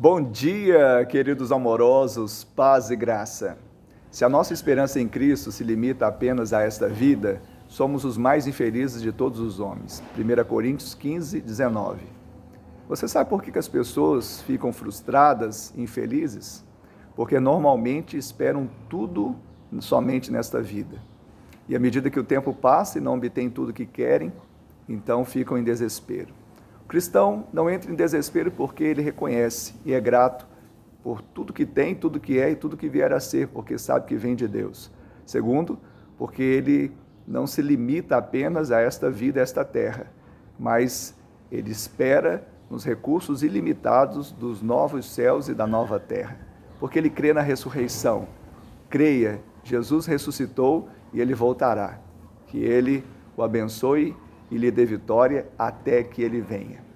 Bom dia, queridos amorosos, paz e graça. Se a nossa esperança em Cristo se limita apenas a esta vida, somos os mais infelizes de todos os homens. 1 Coríntios 15, 19. Você sabe por que as pessoas ficam frustradas infelizes? Porque normalmente esperam tudo somente nesta vida. E à medida que o tempo passa e não obtêm tudo o que querem, então ficam em desespero. Cristão não entra em desespero porque ele reconhece e é grato por tudo que tem, tudo que é e tudo que vier a ser, porque sabe que vem de Deus. Segundo, porque ele não se limita apenas a esta vida, a esta terra, mas ele espera nos recursos ilimitados dos novos céus e da nova terra, porque ele crê na ressurreição. Creia, Jesus ressuscitou e ele voltará. Que ele o abençoe e lhe dê vitória até que ele venha.